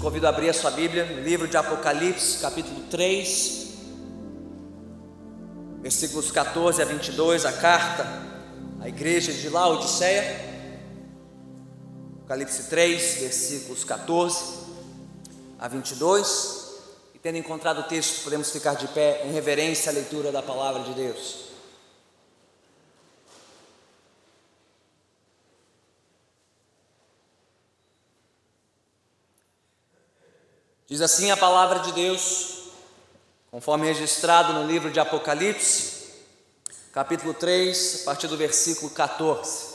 convido a abrir a sua Bíblia no livro de Apocalipse, capítulo 3, versículos 14 a 22, a carta à igreja de Laodiceia. Apocalipse 3, versículos 14 a 22. E tendo encontrado o texto, podemos ficar de pé em reverência à leitura da palavra de Deus. Diz assim a palavra de Deus, conforme registrado no livro de Apocalipse, capítulo 3, a partir do versículo 14.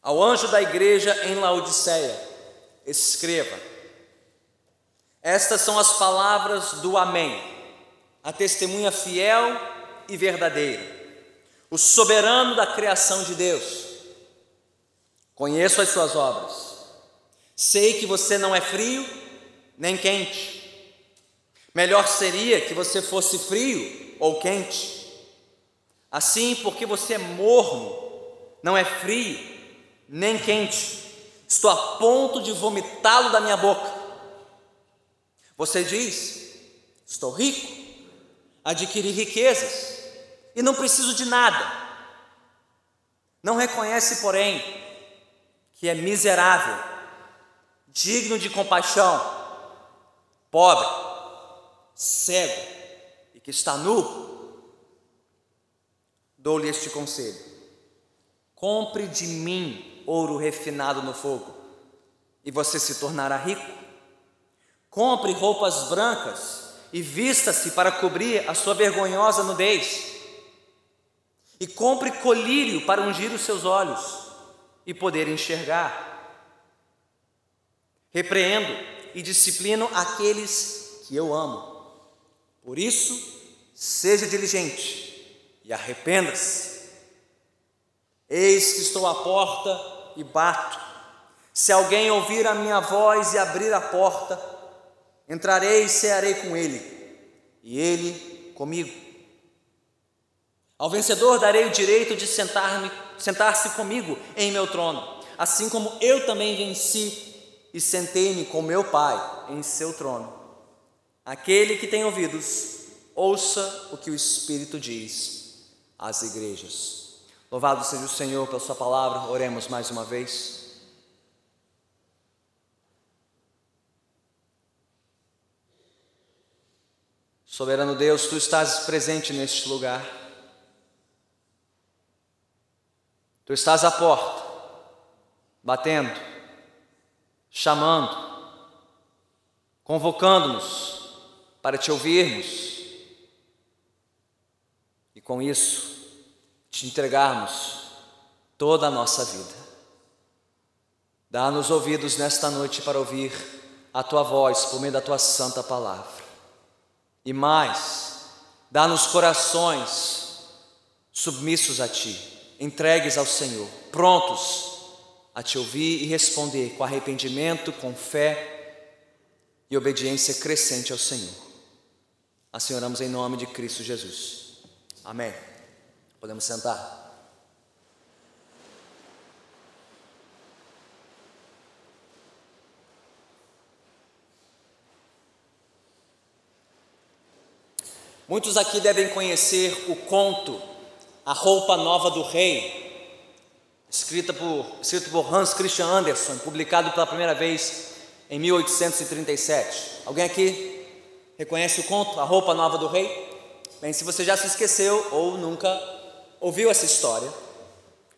Ao anjo da igreja em Laodiceia, escreva: Estas são as palavras do Amém, a testemunha fiel e verdadeira, o soberano da criação de Deus. Conheço as suas obras Sei que você não é frio nem quente. Melhor seria que você fosse frio ou quente. Assim, porque você é morno, não é frio nem quente, estou a ponto de vomitá-lo da minha boca. Você diz: Estou rico, adquiri riquezas e não preciso de nada. Não reconhece, porém, que é miserável digno de compaixão, pobre, cego e que está nu, dou-lhe este conselho: compre de mim ouro refinado no fogo, e você se tornará rico. Compre roupas brancas e vista-se para cobrir a sua vergonhosa nudez. E compre colírio para ungir os seus olhos e poder enxergar. Repreendo e disciplino aqueles que eu amo. Por isso, seja diligente e arrependa-se. Eis que estou à porta e bato. Se alguém ouvir a minha voz e abrir a porta, entrarei e cearei com ele, e ele comigo. Ao vencedor darei o direito de sentar-me, sentar-se comigo em meu trono, assim como eu também venci e sentei-me com meu Pai em seu trono. Aquele que tem ouvidos, ouça o que o Espírito diz às igrejas. Louvado seja o Senhor pela Sua palavra, oremos mais uma vez. Soberano Deus, tu estás presente neste lugar. Tu estás à porta, batendo chamando, convocando-nos para te ouvirmos e com isso te entregarmos toda a nossa vida. Dá-nos ouvidos nesta noite para ouvir a tua voz por meio da tua santa palavra. E mais, dá-nos corações submissos a ti, entregues ao Senhor, prontos a te ouvir e responder com arrependimento, com fé e obediência crescente ao Senhor. Assim oramos em nome de Cristo Jesus. Amém. Podemos sentar. Muitos aqui devem conhecer o conto A Roupa Nova do Rei, escrita por, escrito por Hans Christian Andersen, publicado pela primeira vez em 1837. Alguém aqui reconhece o conto A Roupa Nova do Rei? Bem, se você já se esqueceu ou nunca ouviu essa história,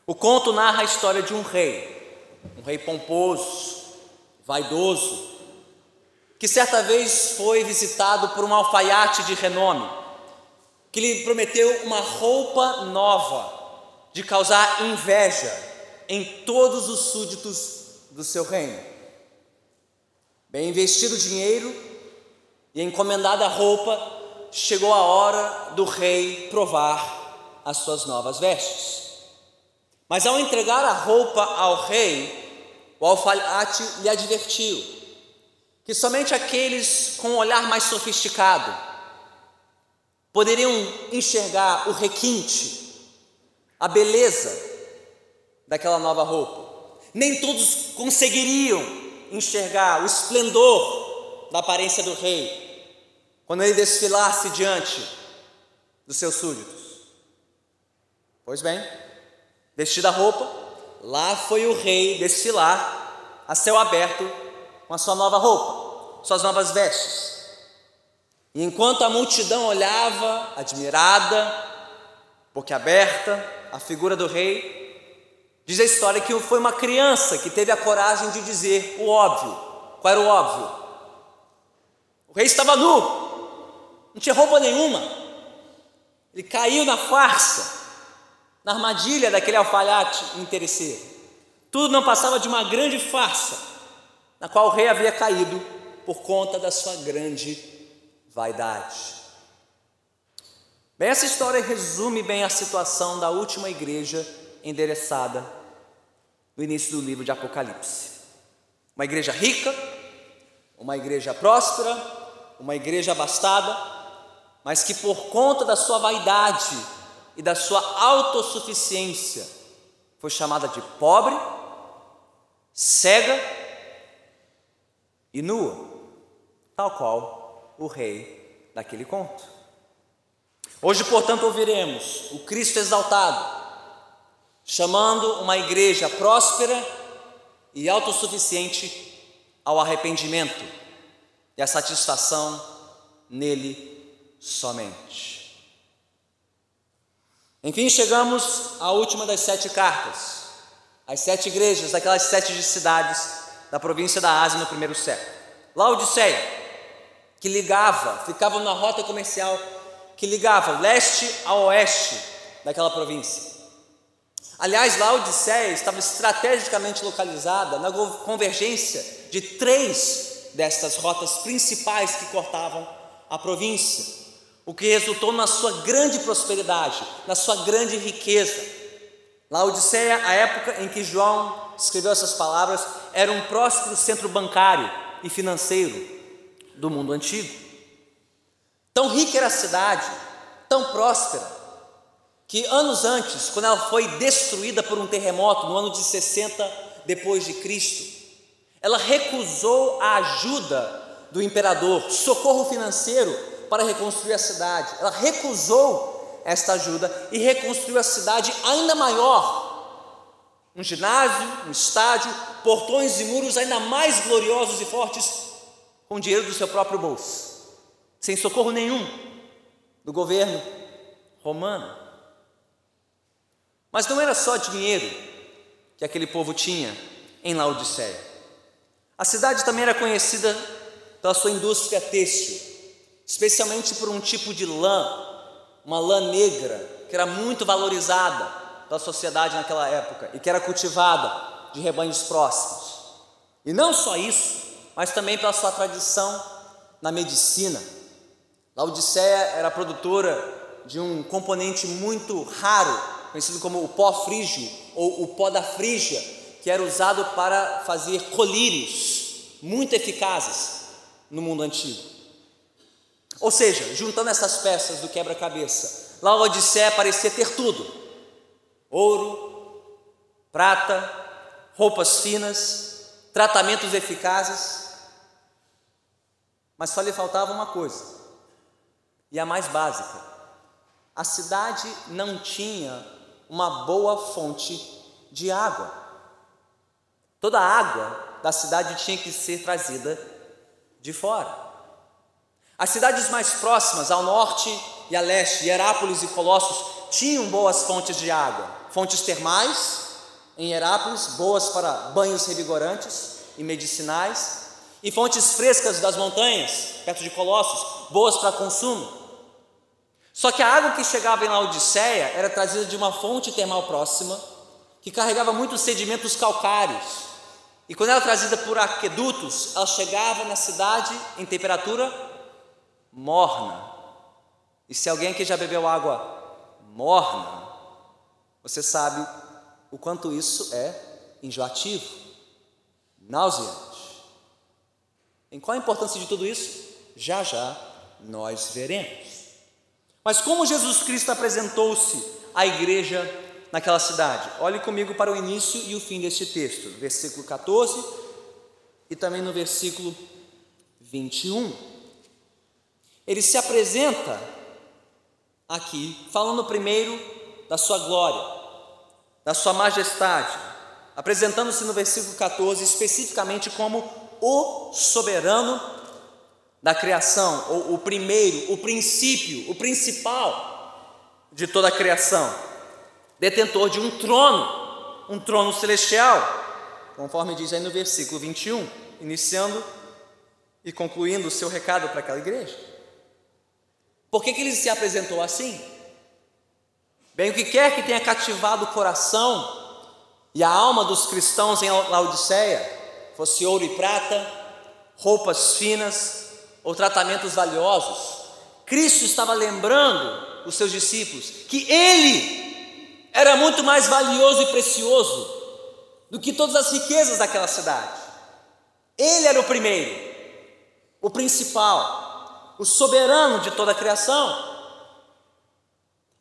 o conto narra a história de um rei, um rei pomposo, vaidoso, que certa vez foi visitado por um alfaiate de renome, que lhe prometeu uma roupa nova de causar inveja em todos os súditos do seu reino. Bem investido o dinheiro e encomendada a roupa, chegou a hora do rei provar as suas novas vestes. Mas ao entregar a roupa ao rei, o alfaiate lhe advertiu que somente aqueles com um olhar mais sofisticado poderiam enxergar o requinte a beleza daquela nova roupa. Nem todos conseguiriam enxergar o esplendor da aparência do rei quando ele desfilasse diante dos seus súditos. Pois bem, vestida a roupa, lá foi o rei desfilar a céu aberto com a sua nova roupa, suas novas vestes. E enquanto a multidão olhava, admirada, boquiaberta, a figura do rei, diz a história que foi uma criança que teve a coragem de dizer o óbvio. Qual era o óbvio? O rei estava nu, não tinha roupa nenhuma. Ele caiu na farsa, na armadilha daquele alfaiate interesseiro. Tudo não passava de uma grande farsa, na qual o rei havia caído por conta da sua grande vaidade. Bem, essa história resume bem a situação da última igreja endereçada no início do livro de Apocalipse. Uma igreja rica, uma igreja próspera, uma igreja abastada, mas que por conta da sua vaidade e da sua autossuficiência foi chamada de pobre, cega e nua, tal qual o rei daquele conto. Hoje, portanto, ouviremos o Cristo exaltado, chamando uma igreja próspera e autossuficiente ao arrependimento e à satisfação nele somente. Enfim, chegamos à última das sete cartas, as sete igrejas daquelas sete cidades da província da Ásia no primeiro século. Laodiceia, que ligava, ficava na rota comercial que ligava leste a oeste daquela província. Aliás, Laodiceia estava estrategicamente localizada na convergência de três destas rotas principais que cortavam a província, o que resultou na sua grande prosperidade, na sua grande riqueza. Laodiceia, a época em que João escreveu essas palavras, era um próspero centro bancário e financeiro do mundo antigo. Tão rica era a cidade, tão próspera, que anos antes, quando ela foi destruída por um terremoto no ano de 60 depois de Cristo, ela recusou a ajuda do imperador, socorro financeiro para reconstruir a cidade. Ela recusou esta ajuda e reconstruiu a cidade ainda maior. Um ginásio, um estádio, portões e muros ainda mais gloriosos e fortes com dinheiro do seu próprio bolso, sem socorro nenhum do governo romano. Mas não era só dinheiro que aquele povo tinha em Laodiceia. A cidade também era conhecida pela sua indústria têxtil, especialmente por um tipo de lã, uma lã negra, que era muito valorizada pela sociedade naquela época e que era cultivada de rebanhos próximos. E não só isso, mas também pela sua tradição na medicina. Laodiceia era produtora de um componente muito raro, conhecido como o pó frígio ou o pó da frígia, que era usado para fazer colírios muito eficazes no mundo antigo. Ou seja, juntando essas peças do quebra-cabeça, Laodiceia parecia ter tudo: ouro, prata, roupas finas, tratamentos eficazes, mas só lhe faltava uma coisa, e a mais básica: a cidade não tinha uma boa fonte de água. Toda a água da cidade tinha que ser trazida de fora. As cidades mais próximas, ao norte e a leste, Herápolis e Colossos, tinham boas fontes de água, fontes termais em Herápolis, boas para banhos revigorantes e medicinais, e fontes frescas das montanhas, perto de Colossos, boas para consumo. Só que a água que chegava em Laodiceia era trazida de uma fonte termal próxima, que carregava muitos sedimentos calcários. E quando era trazida por aquedutos, ela chegava na cidade em temperatura morna. E se alguém aqui já bebeu água morna, você sabe o quanto isso é enjoativo, nauseante. Em qual a importância de tudo isso? Já já nós veremos. Mas como Jesus Cristo apresentou-se à igreja naquela cidade? Olhe comigo para o início e o fim deste texto, versículo 14 e também no versículo 21. Ele se apresenta aqui, falando primeiro da sua glória, da sua majestade, apresentando-se no versículo 14 especificamente como o soberano da criação, ou o primeiro, o princípio, o principal de toda a criação, detentor de um trono, um trono celestial, conforme diz aí no versículo 21, iniciando e concluindo o seu recado para aquela igreja. Por que, que ele se apresentou assim? Bem, o que quer que tenha cativado o coração e a alma dos cristãos em Laodiceia, fosse ouro e prata, roupas finas ou tratamentos valiosos, Cristo estava lembrando os seus discípulos que Ele era muito mais valioso e precioso do que todas as riquezas daquela cidade. Ele era o primeiro, o principal, o soberano de toda a criação.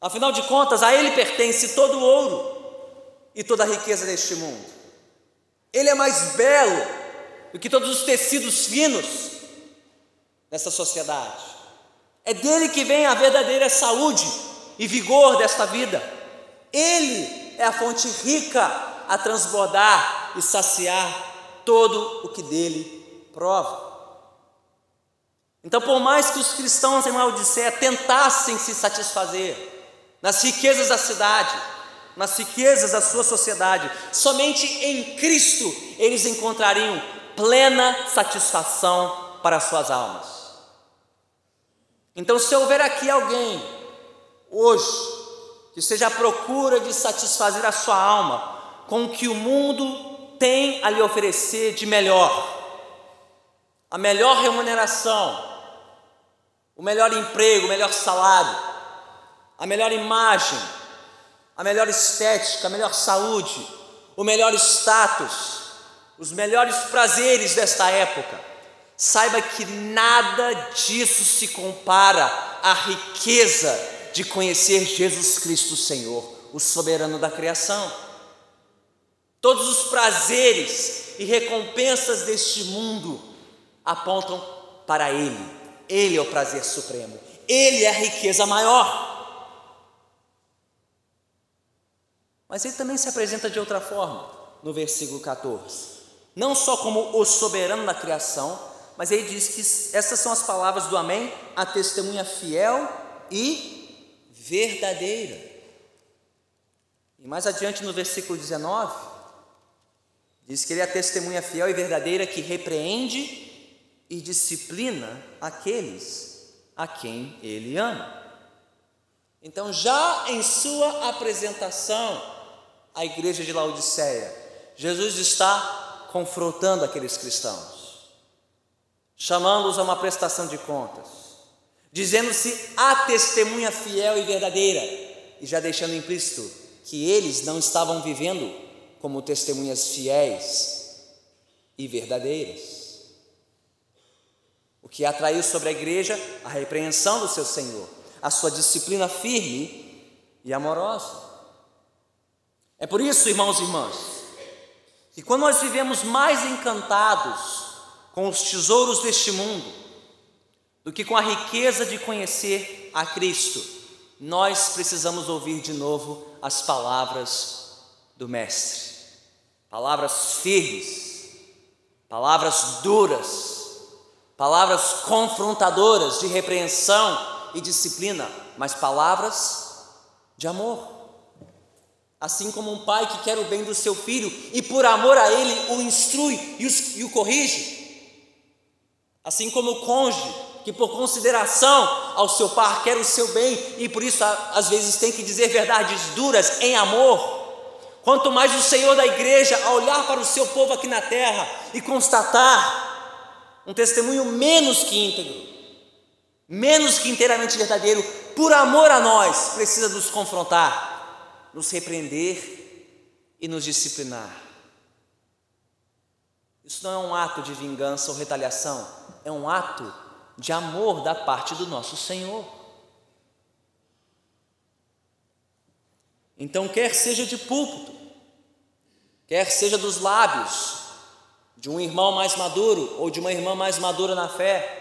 Afinal de contas, a Ele pertence todo o ouro e toda a riqueza deste mundo. Ele é mais belo do que todos os tecidos finos nessa sociedade. É dele que vem a verdadeira saúde e vigor desta vida. Ele é a fonte rica a transbordar e saciar todo o que dele prova. Então, por mais que os cristãos em Laodiceia tentassem se satisfazer nas riquezas da cidade, nas riquezas da sua sociedade, somente em Cristo eles encontrariam plena satisfação para as suas almas. Então, se houver aqui alguém hoje que seja à procura de satisfazer a sua alma com o que o mundo tem a lhe oferecer de melhor, a melhor remuneração, o melhor emprego, o melhor salário, a melhor imagem, a melhor estética, a melhor saúde, o melhor status, os melhores prazeres desta época. Saiba que nada disso se compara à riqueza de conhecer Jesus Cristo Senhor, o soberano da criação. Todos os prazeres e recompensas deste mundo apontam para Ele. Ele é o prazer supremo, Ele é a riqueza maior. Mas ele também se apresenta de outra forma, no versículo 14. Não só como o soberano da criação, mas ele diz que essas são as palavras do Amém, a testemunha fiel e verdadeira. E mais adiante no versículo 19, diz que ele é a testemunha fiel e verdadeira que repreende e disciplina aqueles a quem ele ama. Então, já em sua apresentação à igreja de Laodiceia, Jesus está confrontando aqueles cristãos, chamando-os a uma prestação de contas, dizendo-se a testemunha fiel e verdadeira, e já deixando implícito que eles não estavam vivendo como testemunhas fiéis e verdadeiras o que atraiu sobre a igreja a repreensão do seu Senhor, a sua disciplina firme e amorosa. É por isso, irmãos e irmãs, que quando nós vivemos mais encantados com os tesouros deste mundo do que com a riqueza de conhecer a Cristo, nós precisamos ouvir de novo as palavras do Mestre, palavras firmes, palavras duras, palavras confrontadoras de repreensão e disciplina, mas palavras de amor. Assim como um pai que quer o bem do seu filho e por amor a ele o instrui e, o corrige. Assim como o cônjuge que por consideração ao seu par quer o seu bem e por isso às vezes tem que dizer verdades duras em amor. Quanto mais o Senhor da igreja a olhar para o seu povo aqui na terra e constatar um testemunho menos que íntegro, menos que inteiramente verdadeiro, por amor a nós, precisa nos confrontar, nos repreender e nos disciplinar. Isso não é um ato de vingança ou retaliação, é um ato de amor da parte do nosso Senhor. Então, quer seja de púlpito, quer seja dos lábios de um irmão mais maduro ou de uma irmã mais madura na fé,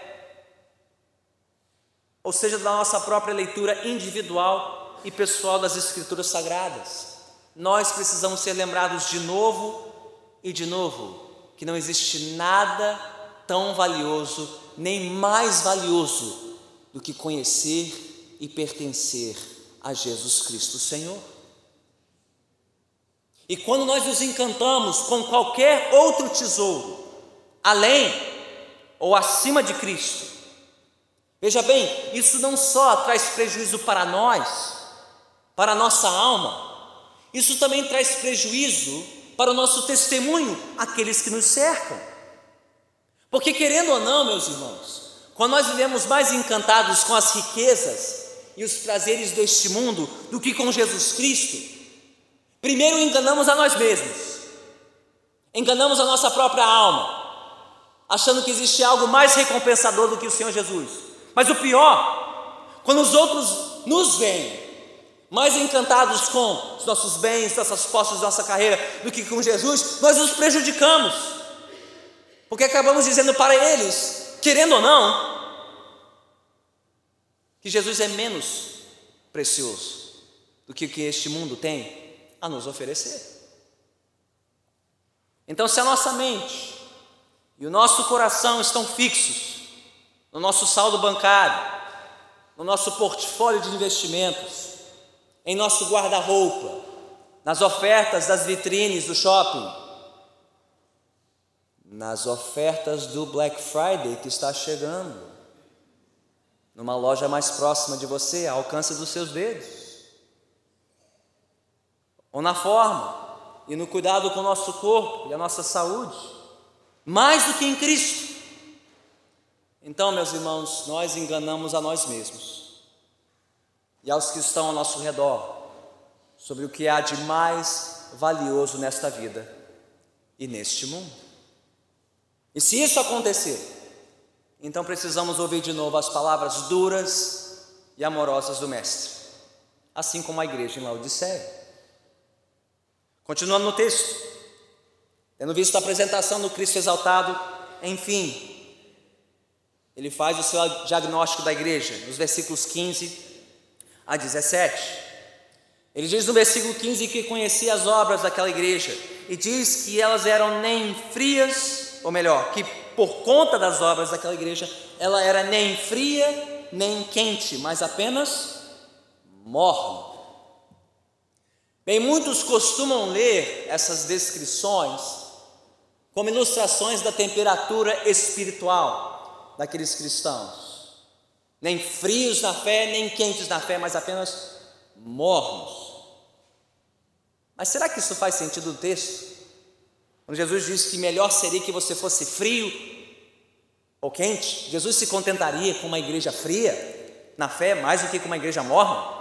ou seja, da nossa própria leitura individual e pessoal das Escrituras Sagradas, nós precisamos ser lembrados de novo e de novo que não existe nada tão valioso, nem mais valioso do que conhecer e pertencer a Jesus Cristo Senhor. E quando nós nos encantamos com qualquer outro tesouro, além ou acima de Cristo, veja bem, isso não só traz prejuízo para nós, para a nossa alma, isso também traz prejuízo para o nosso testemunho, aqueles que nos cercam. Porque, querendo ou não, meus irmãos, quando nós vivemos mais encantados com as riquezas e os prazeres deste mundo do que com Jesus Cristo, Primeiro enganamos a nós mesmos, enganamos a nossa própria alma, achando que existe algo mais recompensador do que o Senhor Jesus. Mas o pior, quando os outros nos veem mais encantados com os nossos bens, nossas posses, nossa carreira, do que com Jesus, nós os prejudicamos, porque acabamos dizendo para eles, querendo ou não, que Jesus é menos precioso do que o que este mundo tem a nos oferecer. Então, se a nossa mente e o nosso coração estão fixos no nosso saldo bancário, no nosso portfólio de investimentos, em nosso guarda-roupa, nas ofertas das vitrines do shopping, nas ofertas do Black Friday que está chegando, numa loja mais próxima de você, ao alcance dos seus dedos ou na forma e no cuidado com o nosso corpo e a nossa saúde, mais do que em Cristo. Então, meus irmãos, nós enganamos a nós mesmos e aos que estão ao nosso redor sobre o que há de mais valioso nesta vida e neste mundo. E se isso acontecer, então precisamos ouvir de novo as palavras duras e amorosas do Mestre, assim como a igreja em Laodiceia. Continuando no texto, tendo visto a apresentação do Cristo exaltado, enfim, ele faz o seu diagnóstico da igreja, nos versículos 15 a 17. Ele diz no versículo 15 que conhecia as obras daquela igreja e diz que elas eram nem frias, ou melhor, que por conta das obras daquela igreja, ela era nem fria nem quente, mas apenas morna. Bem, muitos costumam ler essas descrições como ilustrações da temperatura espiritual daqueles cristãos. Nem frios na fé, nem quentes na fé, mas apenas mornos. Mas será que isso faz sentido no texto? Quando Jesus diz que melhor seria que você fosse frio ou quente, Jesus se contentaria com uma igreja fria na fé mais do que com uma igreja morna?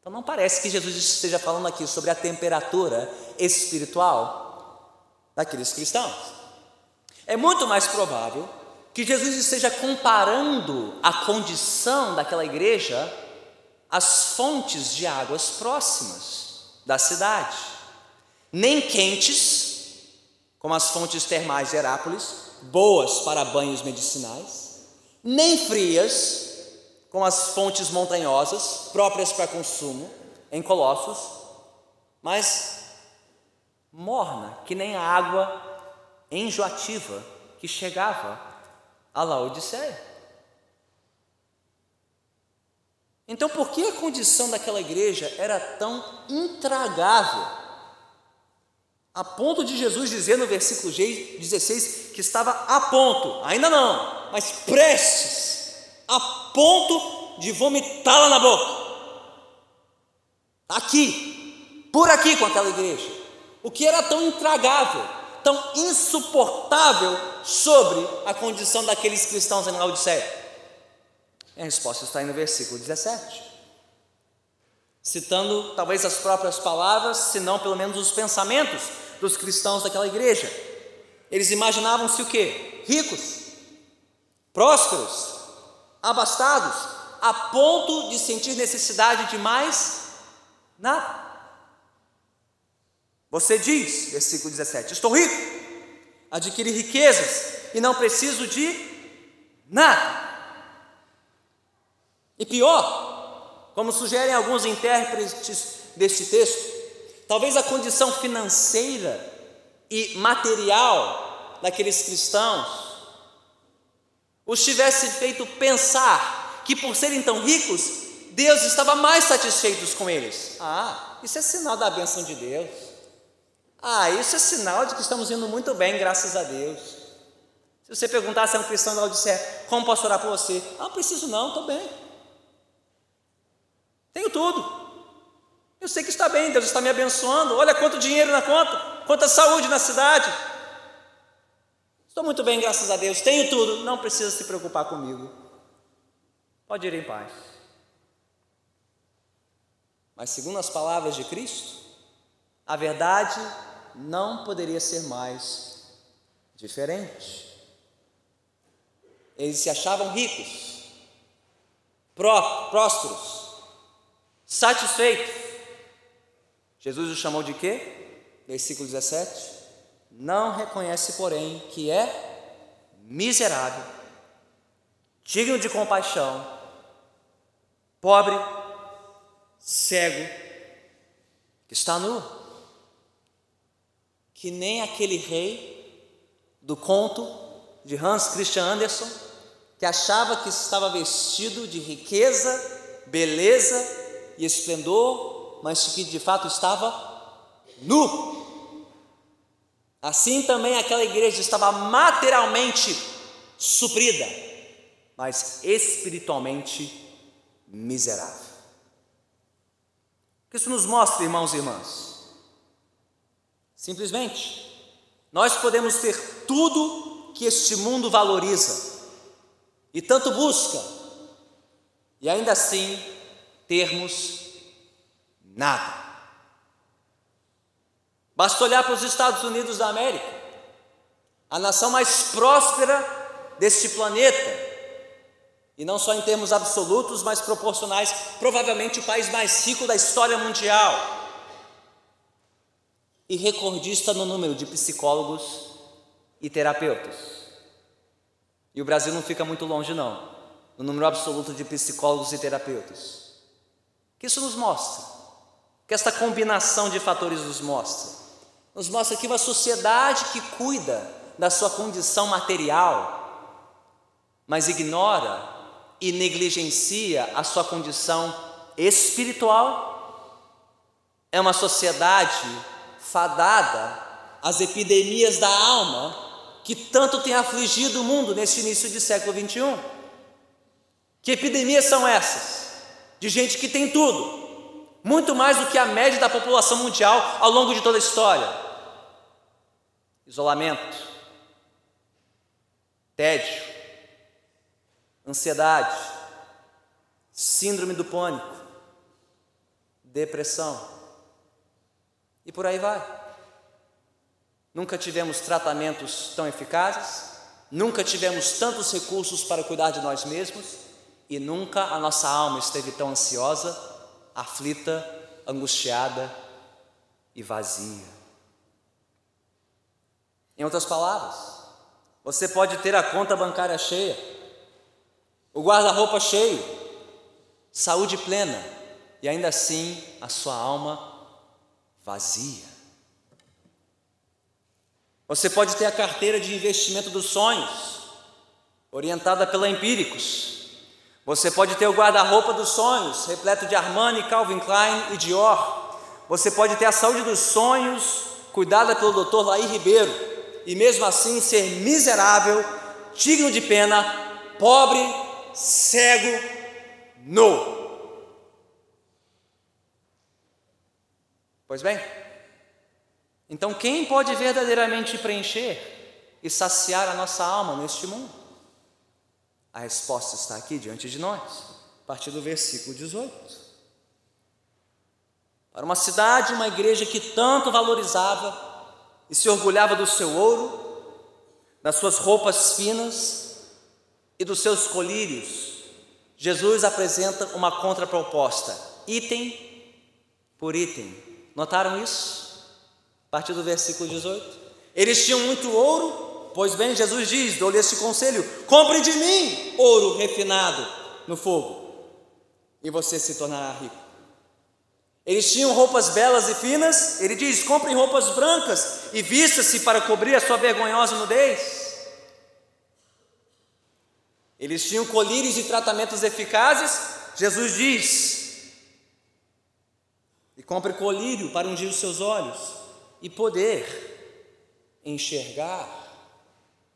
Então não parece que Jesus esteja falando aqui sobre a temperatura espiritual daqueles cristãos. É muito mais provável que Jesus esteja comparando a condição daquela igreja às fontes de águas próximas da cidade, nem quentes, como as fontes termais de Herápolis, boas para banhos medicinais, nem frias, com as fontes montanhosas próprias para consumo em Colossos, mas morna, que nem a água enjoativa que chegava a Laodiceia. Então, por que a condição daquela igreja era tão intragável? A ponto de Jesus dizer no versículo 16 que estava a ponto, ainda não, mas prestes a ponto de vomitá-la na boca. Aqui, por aqui com aquela igreja. O que era tão intragável, tão insuportável sobre a condição daqueles cristãos em Laodiceia? A resposta está aí no versículo 17. Citando talvez as próprias palavras, se não pelo menos os pensamentos dos cristãos daquela igreja. Eles imaginavam-se o quê? Ricos, prósperos, abastados, a ponto de sentir necessidade de mais Nada. Você diz, versículo 17: Estou rico, adquiri riquezas e não preciso de nada. E pior, como sugerem alguns intérpretes deste texto, talvez a condição financeira e material daqueles cristãos os tivesse feito pensar que por serem tão ricos, Deus estava mais satisfeito com eles. Ah, isso é sinal da bênção de Deus. Ah, isso é sinal de que estamos indo muito bem, graças a Deus. Se você perguntar se é um cristão ela disser, como posso orar por você? Ah, não preciso não, estou bem. Tenho tudo. Eu sei que está bem, Deus está me abençoando. Olha quanto dinheiro na conta, quanta saúde na cidade. Estou muito bem, graças a Deus, tenho tudo, não precisa se preocupar comigo. Pode ir em paz. Mas, segundo as palavras de Cristo, a verdade não poderia ser mais diferente. Eles se achavam ricos, pró prósperos, satisfeitos. Jesus os chamou de quê? Versículo 17 não reconhece, porém, que é miserável, digno de compaixão, pobre, cego, que está nu, que nem aquele rei do conto de Hans Christian Andersen, que achava que estava vestido de riqueza, beleza e esplendor, mas que de fato estava nu. Assim também aquela igreja estava materialmente suprida, mas espiritualmente miserável. O que isso nos mostra, irmãos e irmãs? Simplesmente, nós podemos ter tudo que este mundo valoriza e tanto busca, e ainda assim termos nada. Basta olhar para os Estados Unidos da América, a nação mais próspera deste planeta, e não só em termos absolutos, mas proporcionais, provavelmente o país mais rico da história mundial, e recordista no número de psicólogos e terapeutas. E o Brasil não fica muito longe, não, no número absoluto de psicólogos e terapeutas. O que isso nos mostra? Que esta combinação de fatores nos mostra? nos mostra aqui uma sociedade que cuida da sua condição material, mas ignora e negligencia a sua condição espiritual. É uma sociedade fadada às epidemias da alma que tanto tem afligido o mundo neste início de século 21. Que epidemias são essas? De gente que tem tudo, muito mais do que a média da população mundial ao longo de toda a história isolamento, tédio, ansiedade, síndrome do pânico, depressão e por aí vai. Nunca tivemos tratamentos tão eficazes, nunca tivemos tantos recursos para cuidar de nós mesmos e nunca a nossa alma esteve tão ansiosa, aflita, angustiada e vazia. Em outras palavras, você pode ter a conta bancária cheia, o guarda-roupa cheio, saúde plena e ainda assim a sua alma vazia. Você pode ter a carteira de investimento dos sonhos, orientada pela Empíricos. Você pode ter o guarda-roupa dos sonhos, repleto de Armani, Calvin Klein e Dior. Você pode ter a saúde dos sonhos, cuidada pelo Dr. Laí Ribeiro e mesmo assim ser miserável, digno de pena, pobre, cego, nu. Pois bem, então quem pode verdadeiramente preencher e saciar a nossa alma neste mundo? A resposta está aqui diante de nós, a partir do versículo 18. Para uma cidade, uma igreja que tanto valorizava e se orgulhava do seu ouro, das suas roupas finas e dos seus colírios, Jesus apresenta uma contraproposta: item por item. Notaram isso? A partir do versículo 18. Eles tinham muito ouro, pois bem, Jesus diz: dou-lhe este conselho: compre de mim ouro refinado no fogo, e você se tornará rico. Eles tinham roupas belas e finas, ele diz: comprem roupas brancas e vista-se para cobrir a sua vergonhosa nudez. Eles tinham colírios e tratamentos eficazes, Jesus diz: e compre colírio para ungir os seus olhos e poder enxergar,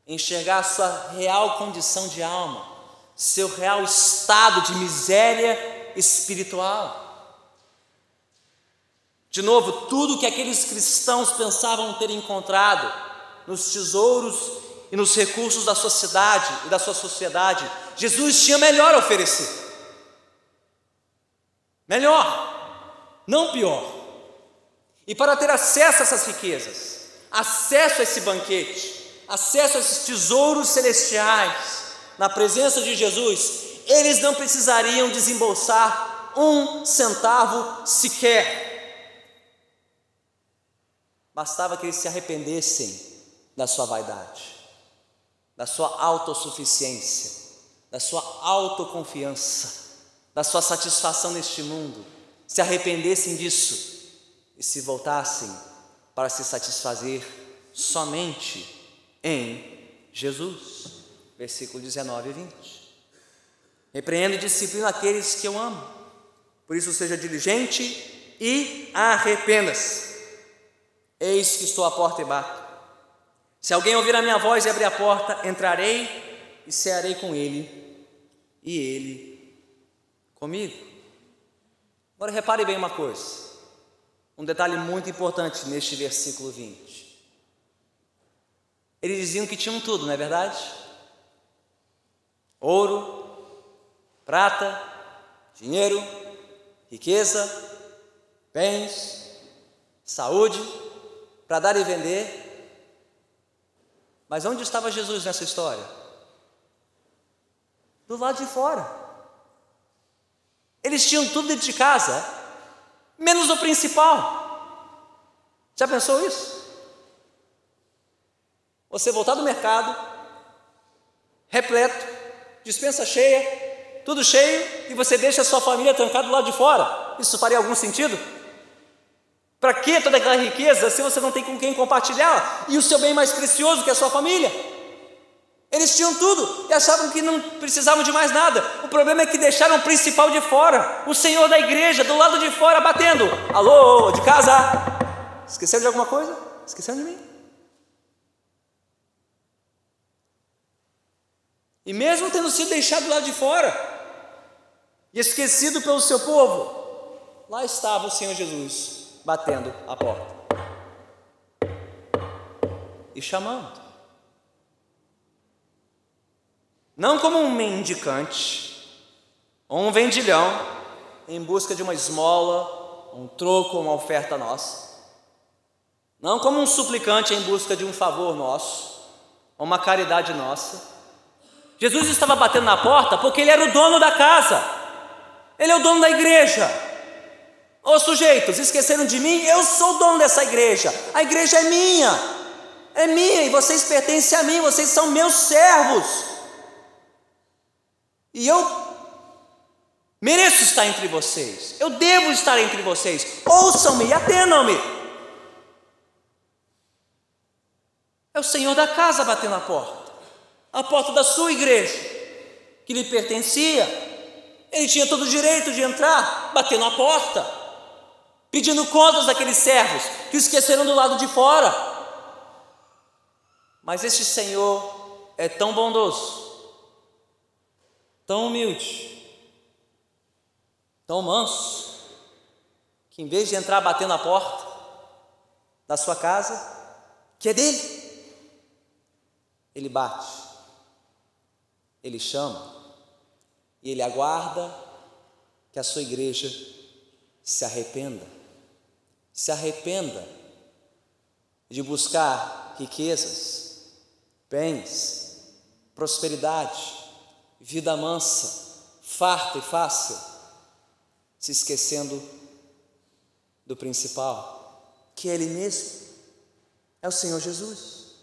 enxergar a sua real condição de alma, seu real estado de miséria espiritual. De novo, tudo que aqueles cristãos pensavam ter encontrado nos tesouros e nos recursos da sociedade e da sua sociedade, Jesus tinha melhor a oferecer. Melhor, não pior. E para ter acesso a essas riquezas, acesso a esse banquete, acesso a esses tesouros celestiais, na presença de Jesus, eles não precisariam desembolsar um centavo sequer. Bastava que eles se arrependessem da sua vaidade da sua autossuficiência, da sua autoconfiança, da sua satisfação neste mundo, se arrependessem disso e se voltassem para se satisfazer somente em Jesus. Versículo 19 e 20. Repreendo e disciplino aqueles que eu amo, por isso seja diligente e arrependa-se. Eis que estou à porta e bato. Se alguém ouvir a minha voz e abrir a porta, entrarei e cearei com ele, e ele comigo. Agora repare bem uma coisa, um detalhe muito importante neste versículo 20. Eles diziam que tinham tudo, não é verdade? Ouro, prata, dinheiro, riqueza, bens, saúde, para dar e vender, mas onde estava Jesus nessa história? Do lado de fora. Eles tinham tudo dentro de casa, menos o principal. Já pensou isso? Você voltar do mercado, repleto, dispensa cheia, tudo cheio, e você deixa a sua família trancada do lado de fora. Isso faria algum sentido? Para que toda aquela riqueza se você não tem com quem compartilhar? E o seu bem mais precioso, que é a sua família? Eles tinham tudo e achavam que não precisavam de mais nada. O problema é que deixaram o principal de fora, o Senhor da igreja, do lado de fora, batendo: Alô, de casa? Esqueceram de alguma coisa? Esqueceram de mim? E mesmo tendo sido deixado do lado de fora e esquecido pelo seu povo, lá estava o Senhor Jesus batendo a porta e chamando. Não como um mendicante ou um vendilhão em busca de uma esmola, um troco uma oferta nossa. Não como um suplicante em busca de um favor nosso, uma caridade nossa. Jesus estava batendo na porta porque ele era o dono da casa, ele é o dono da igreja. Ô sujeitos, esqueceram de mim? Eu sou o dono dessa igreja. A igreja é minha. É minha e vocês pertencem a mim, vocês são meus servos. E eu mereço estar entre vocês. Eu devo estar entre vocês. Ouçam-me e atendam-me. É o Senhor da casa batendo a porta. A porta da sua igreja, que lhe pertencia. Ele tinha todo o direito de entrar, batendo a porta pedindo contas daqueles servos que esqueceram do lado de fora. Mas este Senhor é tão bondoso, tão humilde, tão manso, que em vez de entrar batendo a porta da sua casa, que é dele, ele bate, ele chama e ele aguarda que a sua igreja se arrependa. Se arrependa de buscar riquezas, bens, prosperidade, vida mansa, farta e fácil, se esquecendo do principal, que é Ele mesmo, é o Senhor Jesus.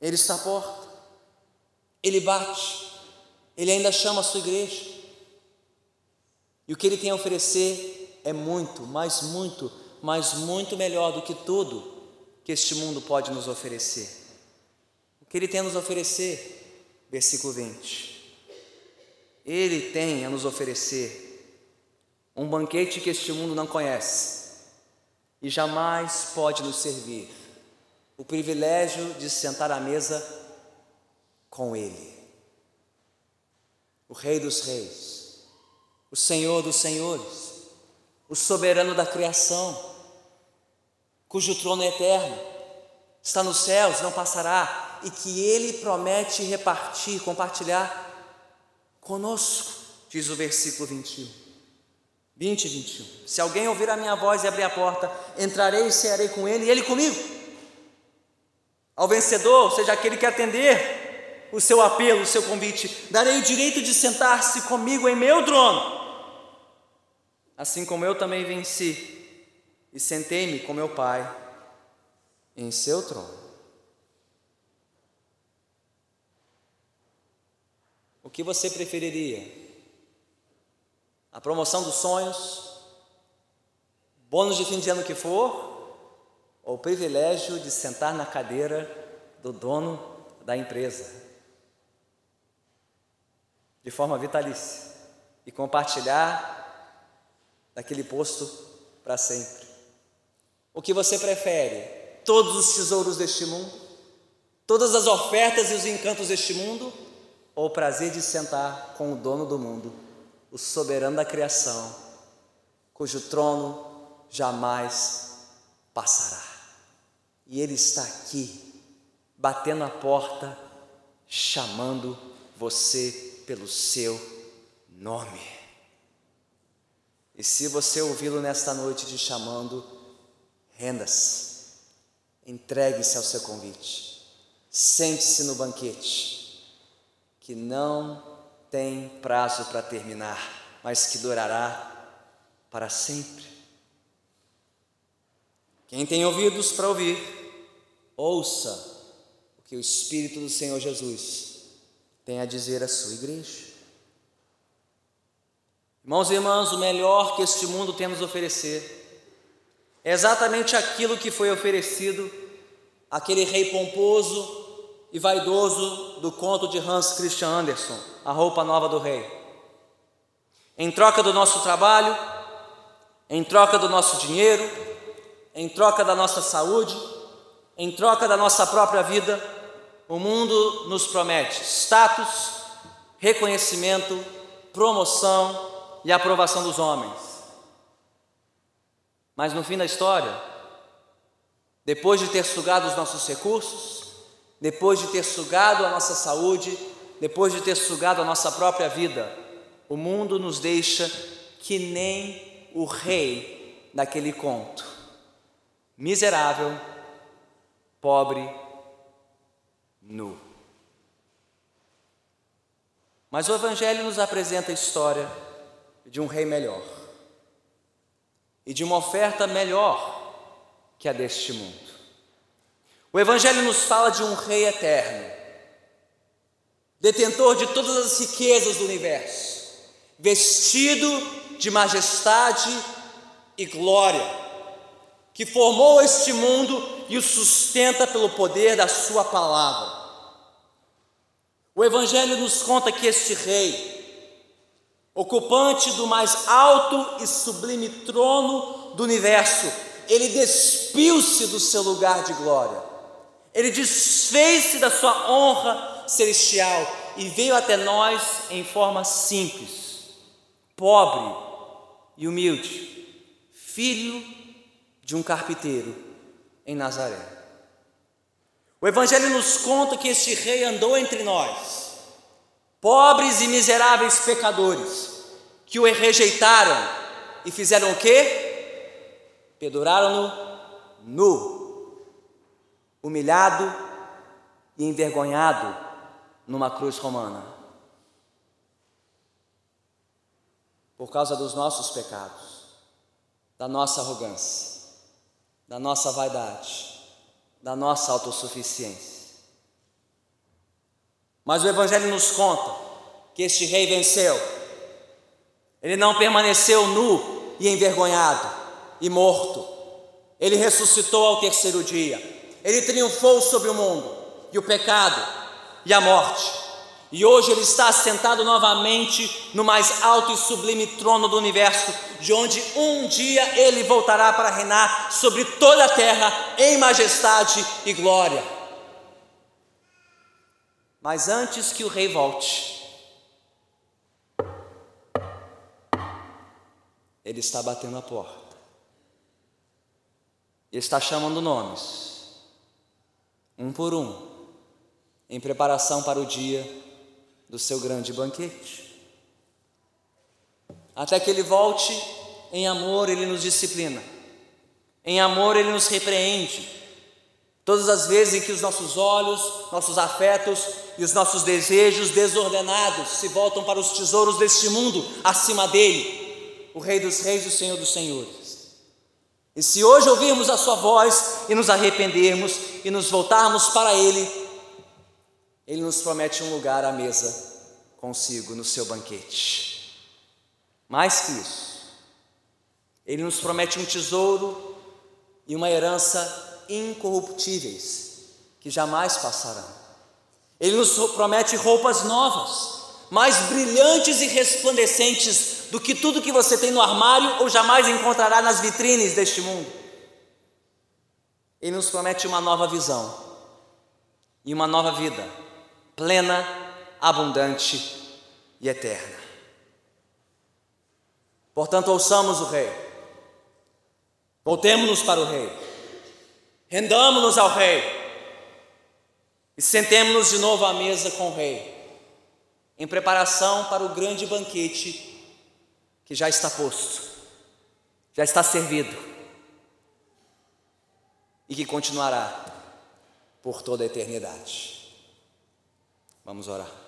Ele está à porta, Ele bate, Ele ainda chama a sua igreja. E o que Ele tem a oferecer é muito, mas muito, mas muito melhor do que tudo que este mundo pode nos oferecer. O que Ele tem a nos oferecer? Versículo 20. Ele tem a nos oferecer um banquete que este mundo não conhece e jamais pode nos servir o privilégio de sentar à mesa com Ele, o Rei dos Reis, o Senhor dos Senhores, o soberano da criação, cujo trono é eterno, está nos céus, não passará, e que Ele promete repartir, compartilhar conosco, diz o versículo 21. 20 e 21. Se alguém ouvir a minha voz e abrir a porta, entrarei e cearei com ele e ele comigo. Ao vencedor, seja aquele que atender o seu apelo, o seu convite, darei o direito de sentar-se comigo em meu trono, assim como eu também venci e sentei-me com meu Pai em seu trono. O que você preferiria? A promoção dos sonhos, bônus de fim de ano que for, ou o privilégio de sentar na cadeira do dono da empresa, de forma vitalícia, e compartilhar daquele posto para sempre. O que você prefere? Todos os tesouros deste mundo? Todas as ofertas e os encantos deste mundo? Ou o prazer de sentar com o dono do mundo, o soberano da criação, cujo trono jamais passará? E Ele está aqui, batendo a porta, chamando você pelo seu nome. E se você ouvi-lo nesta noite te chamando, renda-se, entregue-se ao seu convite, sente-se no banquete, que não tem prazo para terminar, mas que durará para sempre. Quem tem ouvidos para ouvir, ouça o que o Espírito do Senhor Jesus tem a dizer à sua igreja. Irmãos e irmãs, o melhor que este mundo tem a nos oferecer é exatamente aquilo que foi oferecido àquele rei pomposo e vaidoso do conto de Hans Christian Andersen, A Roupa Nova do Rei. Em troca do nosso trabalho, em troca do nosso dinheiro, em troca da nossa saúde, em troca da nossa própria vida, o mundo nos promete status, reconhecimento, promoção e aprovação dos homens. Mas no fim da história, depois de ter sugado os nossos recursos, depois de ter sugado a nossa saúde, depois de ter sugado a nossa própria vida, o mundo nos deixa que nem o rei daquele conto miserável, pobre, nu. Mas o Evangelho nos apresenta a história de um rei melhor e de uma oferta melhor que a deste mundo. O Evangelho nos fala de um rei eterno, detentor de todas as riquezas do universo, vestido de majestade e glória que formou este mundo e o sustenta pelo poder da Sua palavra. O Evangelho nos conta que este rei, ocupante do mais alto e sublime trono do universo, ele despiu-se do seu lugar de glória, ele desfez-se da sua honra celestial e veio até nós em forma simples, pobre e humilde, filho de um carpinteiro em Nazaré. O Evangelho nos conta que este rei andou entre nós, pobres e miseráveis pecadores, que o rejeitaram e fizeram o quê? Penduraram-no nu, humilhado e envergonhado numa cruz romana. Por causa dos nossos pecados da nossa arrogância, da nossa vaidade, da nossa autossuficiência. Mas o Evangelho nos conta que este rei venceu. Ele não permaneceu nu e envergonhado e morto. Ele ressuscitou ao terceiro dia. Ele triunfou sobre o mundo e o pecado e a morte. E hoje ele está sentado novamente no mais alto e sublime trono do universo, de onde um dia ele voltará para reinar sobre toda a terra em majestade e glória. Mas antes que o rei volte, ele está batendo a porta. Ele está chamando nomes, um por um, em preparação para o dia do seu grande banquete. Até que ele volte em amor, ele nos disciplina. Em amor, ele nos repreende. Todas as vezes em que os nossos olhos, nossos afetos e os nossos desejos desordenados se voltam para os tesouros deste mundo acima dele, o Rei dos Reis e o Senhor dos Senhores. E se hoje ouvirmos a Sua voz e nos arrependermos e nos voltarmos para Ele, ele nos promete um lugar à mesa consigo no seu banquete. Mais que isso, Ele nos promete um tesouro e uma herança incorruptíveis, que jamais passarão. Ele nos promete roupas novas, mais brilhantes e resplandecentes do que tudo que você tem no armário ou jamais encontrará nas vitrines deste mundo. Ele nos promete uma nova visão e uma nova vida plena, abundante e eterna. Portanto, ouçamos o Rei, voltemos-nos para o Rei, rendamos-nos ao Rei e sentemos-nos de novo à mesa com o Rei, em preparação para o grande banquete que já está posto, já está servido e que continuará por toda a eternidade. Vamos orar.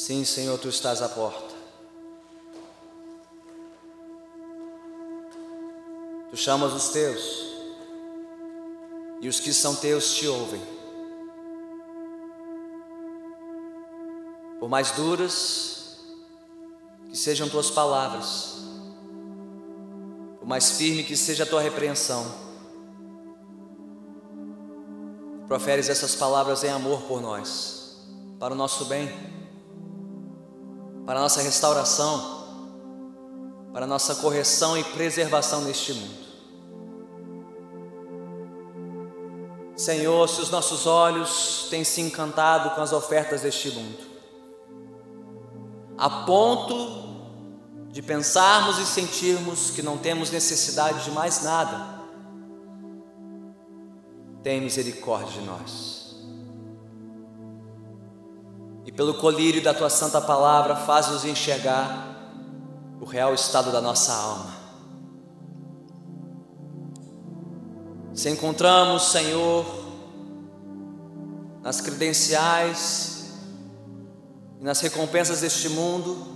Sim, Senhor, tu estás à porta. Tu chamas os teus, e os que são teus te ouvem. Por mais duras que sejam tuas palavras, por mais firme que seja a tua repreensão, proferes essas palavras em amor por nós, para o nosso bem para a nossa restauração, para a nossa correção e preservação neste mundo. Senhor, se os nossos olhos têm se encantado com as ofertas deste mundo, a ponto de pensarmos e sentirmos que não temos necessidade de mais nada, tem misericórdia de nós e pelo colírio da tua santa palavra, faz-nos enxergar o real estado da nossa alma. Se encontramos, Senhor, nas credenciais e nas recompensas deste mundo,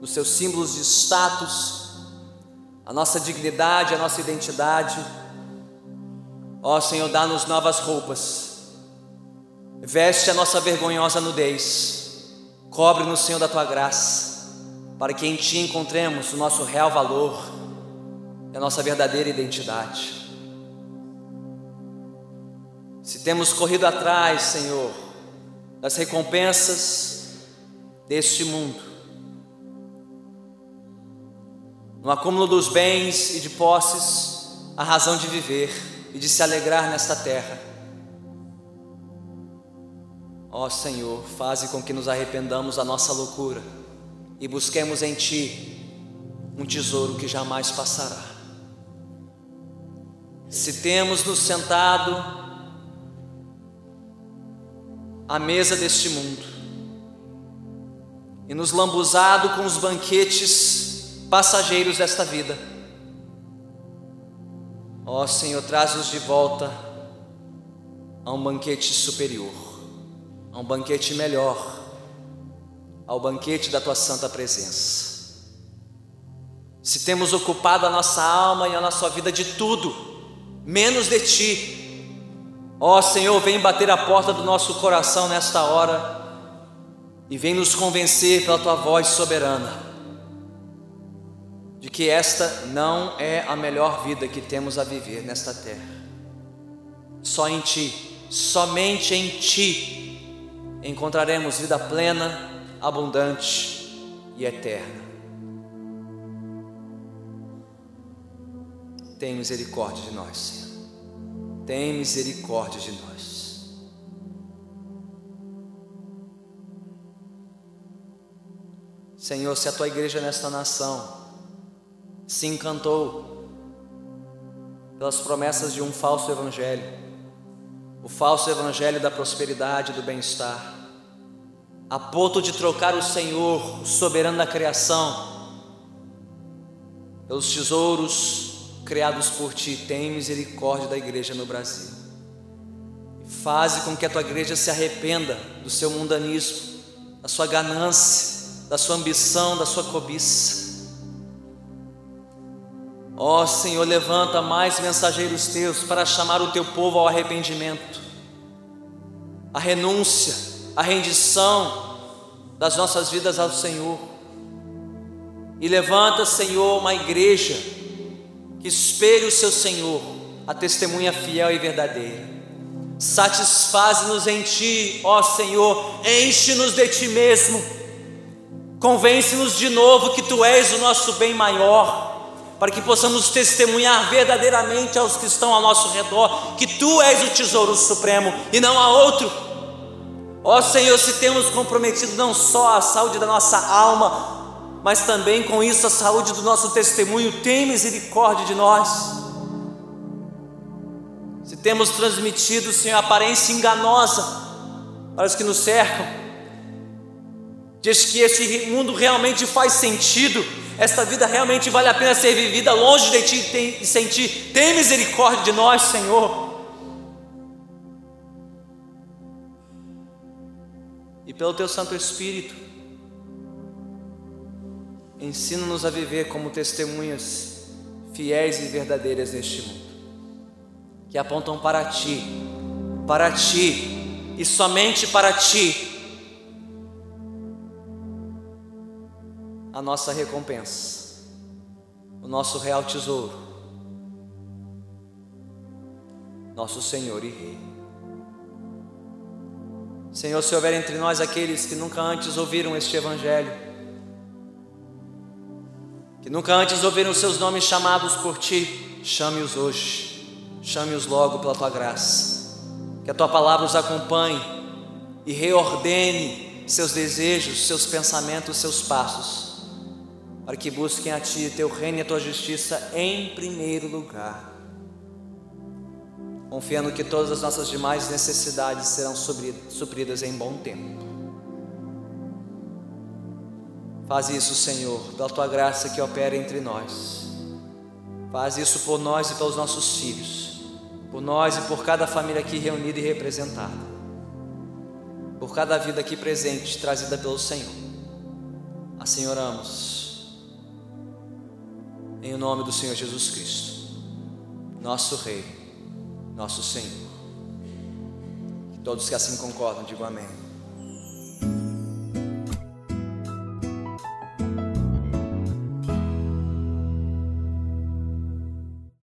nos seus símbolos de status, a nossa dignidade, a nossa identidade, ó Senhor, dá-nos novas roupas Veste a nossa vergonhosa nudez, cobre-nos, Senhor, da tua graça, para que em Ti encontremos o nosso real valor e a nossa verdadeira identidade. Se temos corrido atrás, Senhor, das recompensas deste mundo, no acúmulo dos bens e de posses, a razão de viver e de se alegrar nesta terra, Ó Senhor, faze com que nos arrependamos da nossa loucura e busquemos em Ti um tesouro que jamais passará. Se temos nos sentado à mesa deste mundo e nos lambuzado com os banquetes passageiros desta vida, ó Senhor, traz-nos de volta a um banquete superior, a um banquete melhor, ao banquete da tua santa presença. Se temos ocupado a nossa alma e a nossa vida de tudo, menos de ti, ó Senhor, vem bater a porta do nosso coração nesta hora e vem nos convencer pela tua voz soberana de que esta não é a melhor vida que temos a viver nesta terra. Só em ti, somente em ti, encontraremos vida plena, abundante e eterna. Tem misericórdia de nós, Senhor. Tem misericórdia de nós. Senhor, se a tua igreja nesta nação se encantou pelas promessas de um falso evangelho, o falso evangelho da prosperidade e do bem-estar, a ponto de trocar o Senhor, o soberano da criação, pelos tesouros criados por ti, tem misericórdia da igreja no Brasil. Faze com que a tua igreja se arrependa do seu mundanismo, da sua ganância, da sua ambição, da sua cobiça. Ó oh, Senhor, levanta mais mensageiros teus para chamar o teu povo ao arrependimento, a renúncia, a rendição das nossas vidas ao Senhor. E levanta, Senhor, uma igreja que espelhe o seu Senhor, a testemunha fiel e verdadeira. Satisfaze-nos em Ti, ó Senhor, enche-nos de Ti mesmo, convence-nos de novo que Tu és o nosso bem maior, para que possamos testemunhar verdadeiramente aos que estão ao nosso redor que Tu és o tesouro supremo e não há outro. Ó Senhor, se temos comprometido não só a saúde da nossa alma, mas também com isso a saúde do nosso testemunho, tem misericórdia de nós. Se temos transmitido, Senhor, aparência enganosa para os que nos cercam, diz que esse mundo realmente faz sentido, esta vida realmente vale a pena ser vivida longe de Ti e sem Ti, tem misericórdia de nós, Senhor. E pelo Teu Santo Espírito, Ensina-nos a viver como testemunhas fiéis e verdadeiras neste mundo, que apontam para Ti, para Ti e somente para Ti, a nossa recompensa, o nosso real tesouro, nosso Senhor e Rei. Senhor, se houver entre nós aqueles que nunca antes ouviram este Evangelho, que nunca antes ouviram seus nomes chamados por ti, chame-os hoje, chame-os logo pela tua graça, que a tua palavra os acompanhe e reordene seus desejos, seus pensamentos, seus passos, para que busquem a ti, teu reino e a tua justiça em primeiro lugar, confiando que todas as nossas demais necessidades serão supridas em bom tempo. Faz isso, Senhor, pela tua graça que opera entre nós. Faz isso por nós e pelos nossos filhos, por nós e por cada família aqui reunida e representada, por cada vida aqui presente, trazida pelo Senhor. Assim oramos, em nome do Senhor Jesus Cristo, nosso Rei, nosso Senhor. Que todos que assim concordam digam amém.